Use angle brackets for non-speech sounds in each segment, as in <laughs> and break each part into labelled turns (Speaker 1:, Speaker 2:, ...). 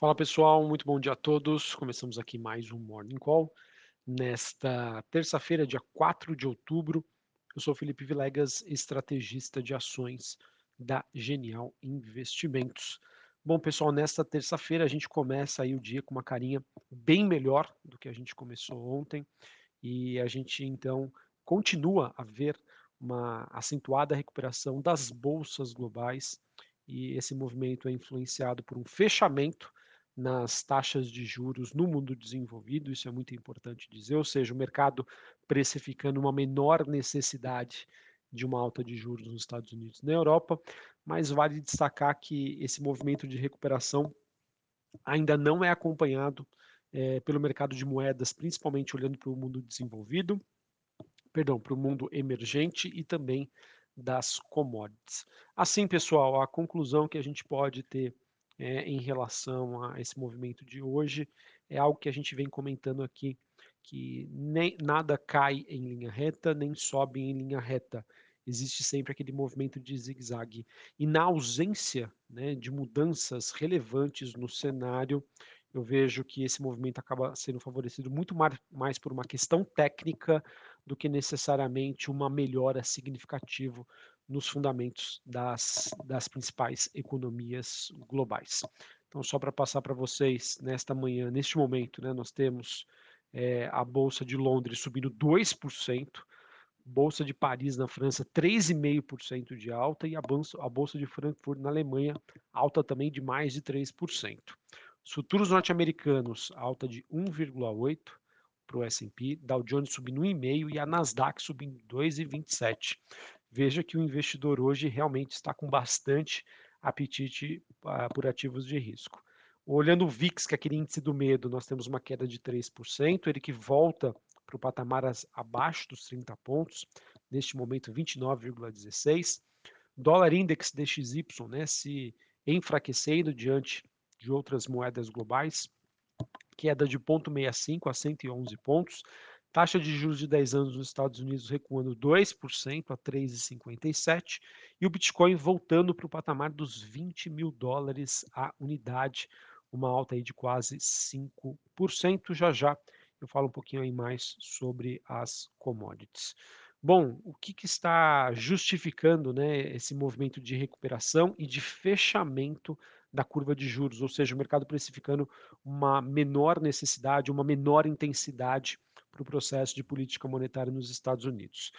Speaker 1: Fala pessoal, muito bom dia a todos. Começamos aqui mais um Morning Call. Nesta terça-feira, dia 4 de outubro, eu sou Felipe Vilegas, estrategista de ações da Genial Investimentos. Bom, pessoal, nesta terça-feira a gente começa aí o dia com uma carinha bem melhor do que a gente começou ontem e a gente então continua a ver uma acentuada recuperação das bolsas globais e esse movimento é influenciado por um fechamento nas taxas de juros no mundo desenvolvido, isso é muito importante dizer, ou seja, o mercado precificando uma menor necessidade de uma alta de juros nos Estados Unidos e na Europa, mas vale destacar que esse movimento de recuperação ainda não é acompanhado é, pelo mercado de moedas, principalmente olhando para o mundo desenvolvido, perdão, para o mundo emergente e também das commodities. Assim, pessoal, a conclusão que a gente pode ter é, em relação a esse movimento de hoje é algo que a gente vem comentando aqui, que nem nada cai em linha reta, nem sobe em linha reta. Existe sempre aquele movimento de zigue-zague. E na ausência né, de mudanças relevantes no cenário, eu vejo que esse movimento acaba sendo favorecido muito mais por uma questão técnica do que necessariamente uma melhora significativa nos fundamentos das, das principais economias globais. Então, só para passar para vocês, nesta manhã, neste momento, né, nós temos é, a Bolsa de Londres subindo 2%, Bolsa de Paris na França 3,5% de alta e a Bolsa, a Bolsa de Frankfurt na Alemanha alta também de mais de 3%. Os futuros norte-americanos alta de 1,8% para o S&P, Dow Jones subindo 1,5% e a Nasdaq subindo 2,27% veja que o investidor hoje realmente está com bastante apetite uh, por ativos de risco. Olhando o VIX, que é aquele índice do medo, nós temos uma queda de 3%, ele que volta para o patamar abaixo dos 30 pontos, neste momento 29,16. Dólar Index DXY né, se enfraquecendo diante de outras moedas globais, queda de 0,65 a 111 pontos, Taxa de juros de 10 anos nos Estados Unidos recuando 2% a 3,57% e o Bitcoin voltando para o patamar dos 20 mil dólares a unidade, uma alta aí de quase 5%. Já já eu falo um pouquinho aí mais sobre as commodities. Bom, o que, que, está justificando né, esse movimento de recuperação e de fechamento da curva de juros, ou seja, o mercado precificando uma menor necessidade, uma menor intensidade para o processo de política monetária nos Estados Unidos.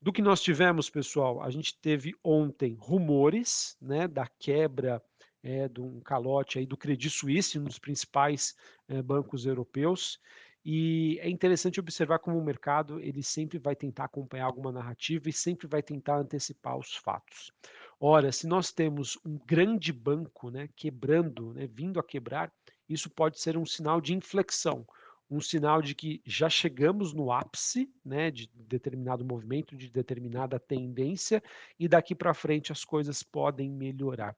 Speaker 1: Do que nós tivemos, pessoal, a gente teve ontem rumores né, da quebra é, de um calote aí do Credit Suisse, um dos principais é, bancos europeus, e é interessante observar como o mercado ele sempre vai tentar acompanhar alguma narrativa e sempre vai tentar antecipar os fatos. Ora, se nós temos um grande banco né, quebrando, né, vindo a quebrar, isso pode ser um sinal de inflexão, um sinal de que já chegamos no ápice né, de determinado movimento, de determinada tendência, e daqui para frente as coisas podem melhorar.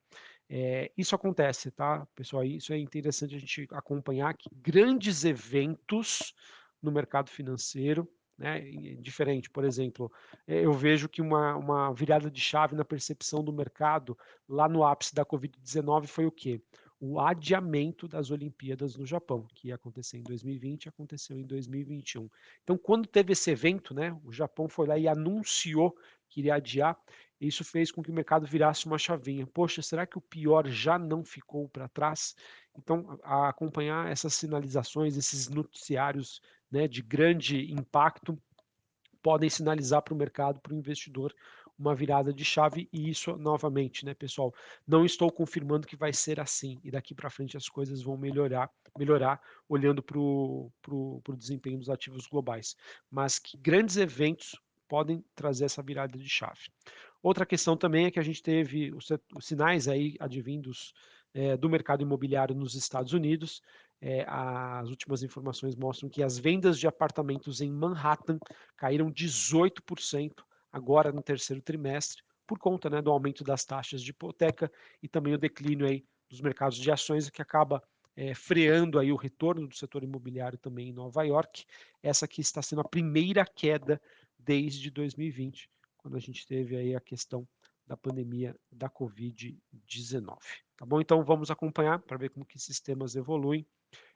Speaker 1: É, isso acontece, tá, pessoal? Isso é interessante a gente acompanhar que grandes eventos no mercado financeiro, né, diferente, por exemplo, é, eu vejo que uma, uma virada de chave na percepção do mercado lá no ápice da Covid-19 foi o quê? o adiamento das Olimpíadas no Japão, que ia acontecer em 2020 aconteceu em 2021. Então, quando teve esse evento, né, o Japão foi lá e anunciou que iria adiar, isso fez com que o mercado virasse uma chavinha. Poxa, será que o pior já não ficou para trás? Então, acompanhar essas sinalizações, esses noticiários né, de grande impacto, podem sinalizar para o mercado, para o investidor, uma virada de chave e isso novamente, né, pessoal, não estou confirmando que vai ser assim e daqui para frente as coisas vão melhorar, melhorar olhando para o desempenho dos ativos globais, mas que grandes eventos podem trazer essa virada de chave. Outra questão também é que a gente teve os, os sinais aí advindos é, do mercado imobiliário nos Estados Unidos. É, as últimas informações mostram que as vendas de apartamentos em Manhattan caíram 18% agora no terceiro trimestre, por conta né, do aumento das taxas de hipoteca e também o declínio aí dos mercados de ações, que acaba é, freando aí o retorno do setor imobiliário também em Nova York. Essa aqui está sendo a primeira queda desde 2020, quando a gente teve aí a questão da pandemia da Covid-19. Tá bom? Então vamos acompanhar para ver como que esses temas evoluem.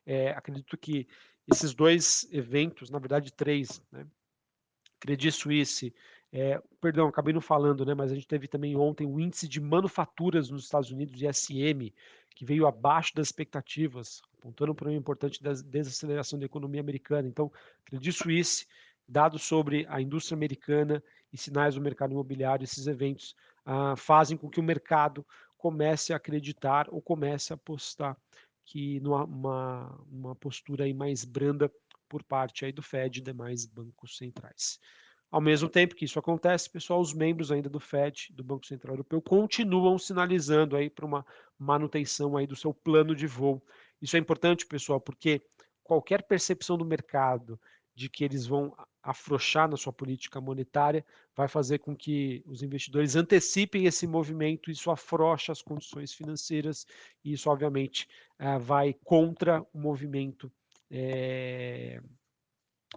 Speaker 1: É, acredito que esses dois eventos, na verdade três, né? Credit Suisse, é, perdão, acabei não falando, né? Mas a gente teve também ontem o índice de manufaturas nos Estados Unidos, ISM, que veio abaixo das expectativas, apontando para um importante desaceleração da economia americana. Então, Credit Suisse, dados sobre a indústria americana e sinais do mercado imobiliário, esses eventos ah, fazem com que o mercado comece a acreditar ou comece a apostar que numa uma, uma postura aí mais branda por parte aí do Fed e demais bancos centrais. Ao mesmo tempo que isso acontece, pessoal, os membros ainda do Fed, do Banco Central Europeu, continuam sinalizando aí para uma manutenção aí do seu plano de voo. Isso é importante, pessoal, porque qualquer percepção do mercado de que eles vão afrouxar na sua política monetária vai fazer com que os investidores antecipem esse movimento, isso afrouxa as condições financeiras e isso, obviamente, eh, vai contra o movimento é,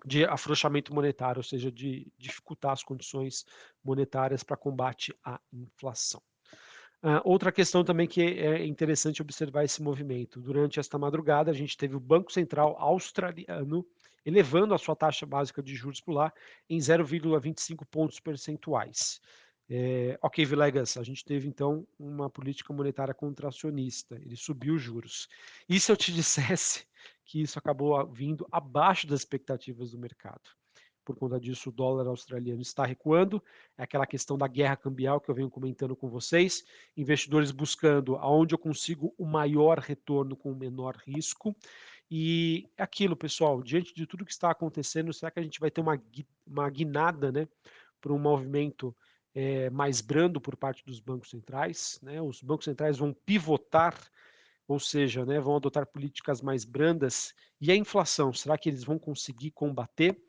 Speaker 1: de afrouxamento monetário, ou seja, de dificultar as condições monetárias para combate à inflação. Uh, outra questão também que é interessante observar esse movimento. Durante esta madrugada, a gente teve o Banco Central australiano elevando a sua taxa básica de juros por lá em 0,25 pontos percentuais. É, ok, Vilegas, a gente teve então uma política monetária contracionista, ele subiu os juros. E se eu te <laughs> dissesse que isso acabou vindo abaixo das expectativas do mercado? Por conta disso, o dólar australiano está recuando. É aquela questão da guerra cambial que eu venho comentando com vocês. Investidores buscando aonde eu consigo o maior retorno com o menor risco. E é aquilo, pessoal, diante de tudo que está acontecendo, será que a gente vai ter uma, uma guinada né, para um movimento é, mais brando por parte dos bancos centrais. Né? Os bancos centrais vão pivotar, ou seja, né, vão adotar políticas mais brandas. E a inflação, será que eles vão conseguir combater?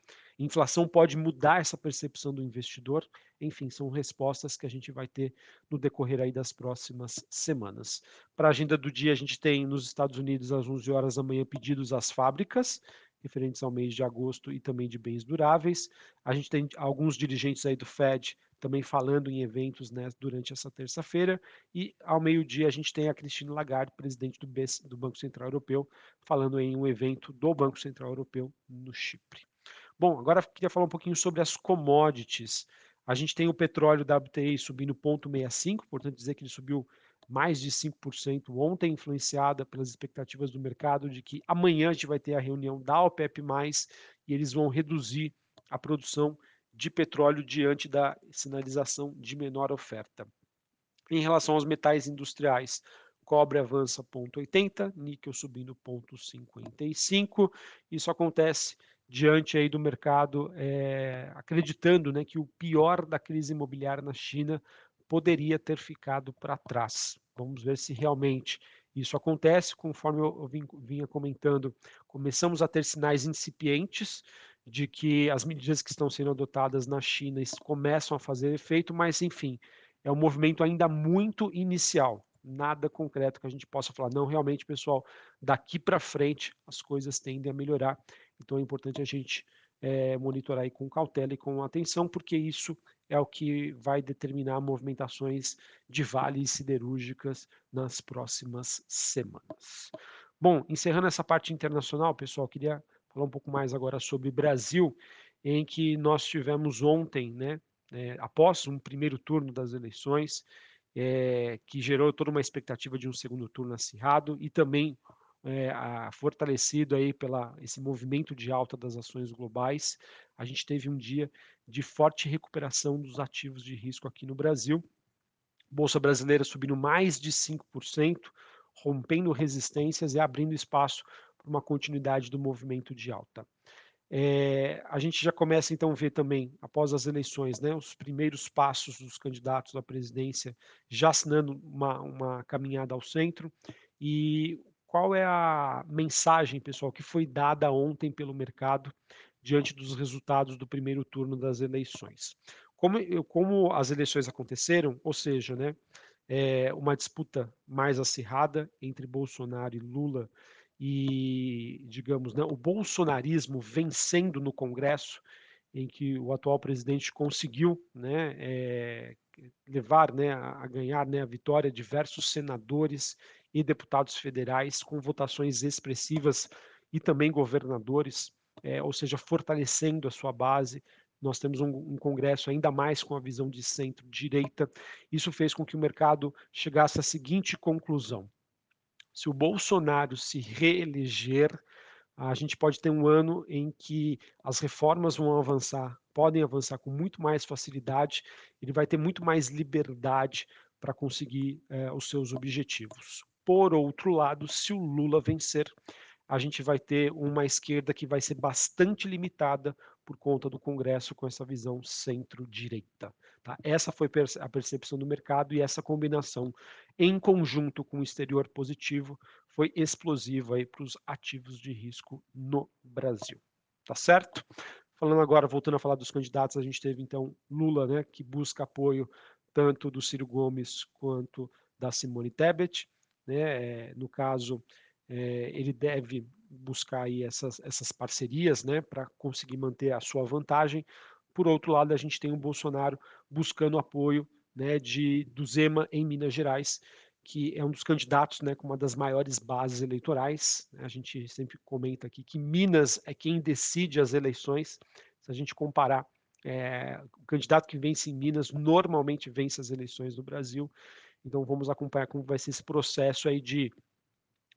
Speaker 1: Inflação pode mudar essa percepção do investidor. Enfim, são respostas que a gente vai ter no decorrer aí das próximas semanas. Para a agenda do dia, a gente tem nos Estados Unidos às 11 horas da manhã pedidos às fábricas referentes ao mês de agosto e também de bens duráveis. A gente tem alguns dirigentes aí do Fed também falando em eventos né, durante essa terça-feira. E ao meio-dia a gente tem a Cristina Lagarde, presidente do, do Banco Central Europeu, falando em um evento do Banco Central Europeu no Chipre. Bom, agora queria falar um pouquinho sobre as commodities. A gente tem o petróleo WTI subindo 0,65, portanto dizer que ele subiu mais de 5% ontem, influenciada pelas expectativas do mercado de que amanhã a gente vai ter a reunião da OPEP+, e eles vão reduzir a produção de petróleo diante da sinalização de menor oferta. Em relação aos metais industriais, cobre avança 0,80, níquel subindo 0,55. Isso acontece diante aí do mercado é, acreditando né, que o pior da crise imobiliária na China poderia ter ficado para trás. Vamos ver se realmente isso acontece. Conforme eu vinha comentando, começamos a ter sinais incipientes de que as medidas que estão sendo adotadas na China começam a fazer efeito, mas enfim, é um movimento ainda muito inicial, nada concreto que a gente possa falar. Não, realmente, pessoal, daqui para frente as coisas tendem a melhorar, então é importante a gente é, monitorar aí com cautela e com atenção, porque isso é o que vai determinar movimentações de vales siderúrgicas nas próximas semanas. Bom, encerrando essa parte internacional, pessoal, queria falar um pouco mais agora sobre Brasil, em que nós tivemos ontem, né, é, após um primeiro turno das eleições, é, que gerou toda uma expectativa de um segundo turno acirrado e também é, a, fortalecido aí pela esse movimento de alta das ações globais, a gente teve um dia de forte recuperação dos ativos de risco aqui no Brasil. Bolsa brasileira subindo mais de 5%, rompendo resistências e abrindo espaço para uma continuidade do movimento de alta. É, a gente já começa então a ver também, após as eleições, né, os primeiros passos dos candidatos à presidência já assinando uma, uma caminhada ao centro. E qual é a mensagem, pessoal, que foi dada ontem pelo mercado diante dos resultados do primeiro turno das eleições? Como, como as eleições aconteceram, ou seja, né, é uma disputa mais acirrada entre Bolsonaro e Lula e, digamos, né, o bolsonarismo vencendo no Congresso, em que o atual presidente conseguiu né, é, levar né, a, ganhar né, a vitória diversos senadores e deputados federais com votações expressivas e também governadores, é, ou seja, fortalecendo a sua base. Nós temos um, um Congresso ainda mais com a visão de centro-direita. Isso fez com que o mercado chegasse à seguinte conclusão: se o Bolsonaro se reeleger, a gente pode ter um ano em que as reformas vão avançar, podem avançar com muito mais facilidade, ele vai ter muito mais liberdade para conseguir é, os seus objetivos. Por outro lado, se o Lula vencer, a gente vai ter uma esquerda que vai ser bastante limitada por conta do Congresso com essa visão centro-direita. Tá? Essa foi a percepção do mercado e essa combinação, em conjunto com o exterior positivo, foi explosiva para os ativos de risco no Brasil. Tá certo? Falando agora, voltando a falar dos candidatos, a gente teve então Lula, né, que busca apoio tanto do Ciro Gomes quanto da Simone Tebet. Né, é, no caso, é, ele deve buscar aí essas, essas parcerias né, para conseguir manter a sua vantagem. Por outro lado, a gente tem o Bolsonaro buscando apoio né, de, do Zema em Minas Gerais, que é um dos candidatos né, com uma das maiores bases eleitorais. Né. A gente sempre comenta aqui que Minas é quem decide as eleições. Se a gente comparar é, o candidato que vence em Minas normalmente vence as eleições no Brasil. Então vamos acompanhar como vai ser esse processo aí de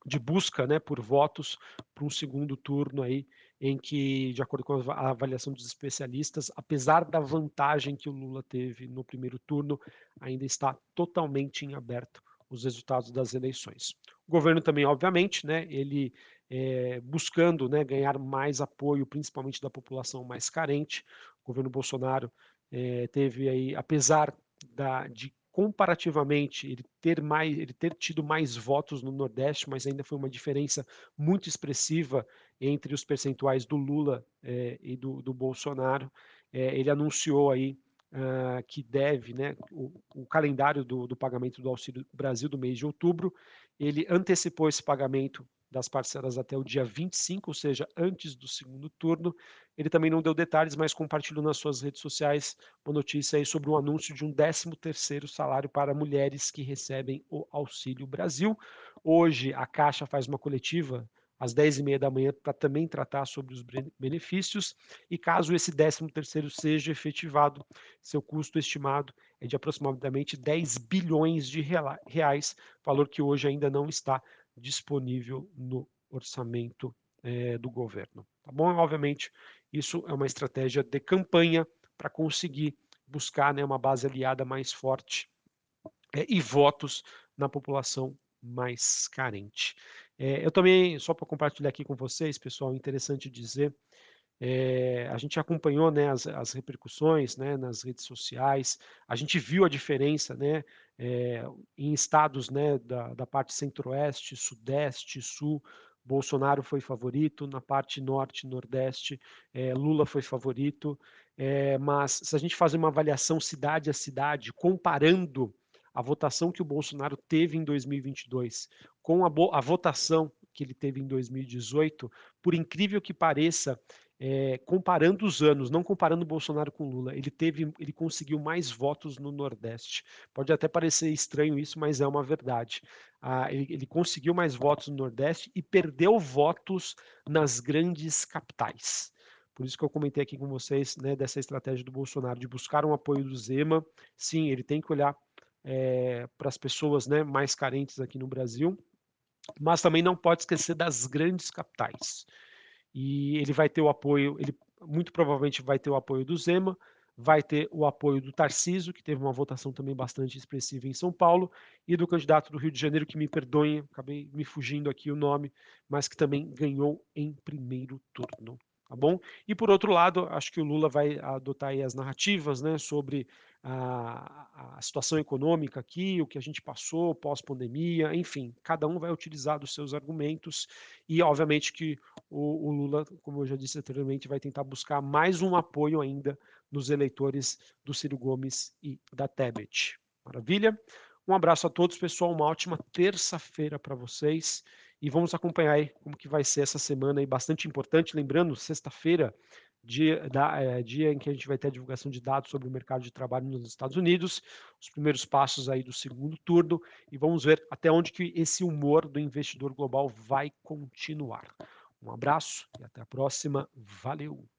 Speaker 1: de busca né, por votos para um segundo turno aí, em que, de acordo com a avaliação dos especialistas, apesar da vantagem que o Lula teve no primeiro turno, ainda está totalmente em aberto os resultados das eleições. O governo também, obviamente, né, ele é, buscando né, ganhar mais apoio, principalmente da população mais carente. O governo Bolsonaro é, teve aí, apesar da, de comparativamente ele ter mais, ele ter tido mais votos no Nordeste, mas ainda foi uma diferença muito expressiva entre os percentuais do Lula eh, e do, do Bolsonaro. Eh, ele anunciou aí uh, que deve, né, o, o calendário do, do, pagamento do Auxílio Brasil do mês de outubro, ele antecipou esse pagamento das parcelas até o dia 25, ou seja, antes do segundo turno. Ele também não deu detalhes, mas compartilhou nas suas redes sociais uma notícia aí sobre o um anúncio de um 13º salário para mulheres que recebem o Auxílio Brasil. Hoje a Caixa faz uma coletiva às 10h30 da manhã para também tratar sobre os benefícios e caso esse 13º seja efetivado, seu custo estimado é de aproximadamente 10 bilhões de reais, valor que hoje ainda não está disponível no orçamento é, do governo. Tá bom? Obviamente, isso é uma estratégia de campanha para conseguir buscar né, uma base aliada mais forte é, e votos na população mais carente. É, eu também, só para compartilhar aqui com vocês, pessoal, interessante dizer, é, a gente acompanhou né, as, as, repercussões né, nas redes sociais, a gente viu a diferença né, é, em estados né, da, da parte centro-oeste, sudeste, sul, Bolsonaro foi favorito, na parte norte, nordeste, é, Lula foi favorito, é, mas se a gente fazer uma avaliação cidade a cidade, comparando a votação que o Bolsonaro teve em 2022 com a, a votação que ele teve em 2018, por incrível que pareça, é, comparando os anos, não comparando Bolsonaro com Lula, ele teve, ele conseguiu mais votos no Nordeste. Pode até parecer estranho isso, mas é uma verdade. Ah, ele, ele, conseguiu mais votos no Nordeste e perdeu votos nas grandes capitais. Por isso que eu comentei aqui com vocês né, dessa estratégia do Bolsonaro de buscar um apoio do Zema. Sim, ele tem que olhar é, para as pessoas né, mais carentes aqui no Brasil, mas também não pode esquecer das grandes capitais e ele vai ter o apoio, ele muito provavelmente vai ter o apoio do Zema, vai ter o apoio do Tarciso, que teve uma votação também bastante expressiva em São Paulo, e do candidato do Rio de Janeiro, que me perdoem, acabei me fugindo aqui o nome, mas que também ganhou em primeiro turno tá bom? E por outro lado, acho que o Lula vai adotar as narrativas, né, sobre a, a, situação econômica aqui, o que a gente passou pós-pandemia, enfim, cada um vai utilizar os seus argumentos e, obviamente, que o, o, Lula, como eu já disse anteriormente, vai tentar buscar mais um apoio ainda nos eleitores do Ciro Gomes e da Tebet. Maravilha? Um abraço a todos, pessoal, uma ótima terça-feira para vocês e vamos acompanhar aí como que vai ser essa semana aí bastante importante. Lembrando, sexta-feira dia, da, é, dia em que a gente vai ter a divulgação de dados sobre o mercado de trabalho nos Estados Unidos, os primeiros passos aí do segundo turno, e vamos ver até onde que esse humor do investidor global vai continuar. Um abraço e até a próxima. Valeu!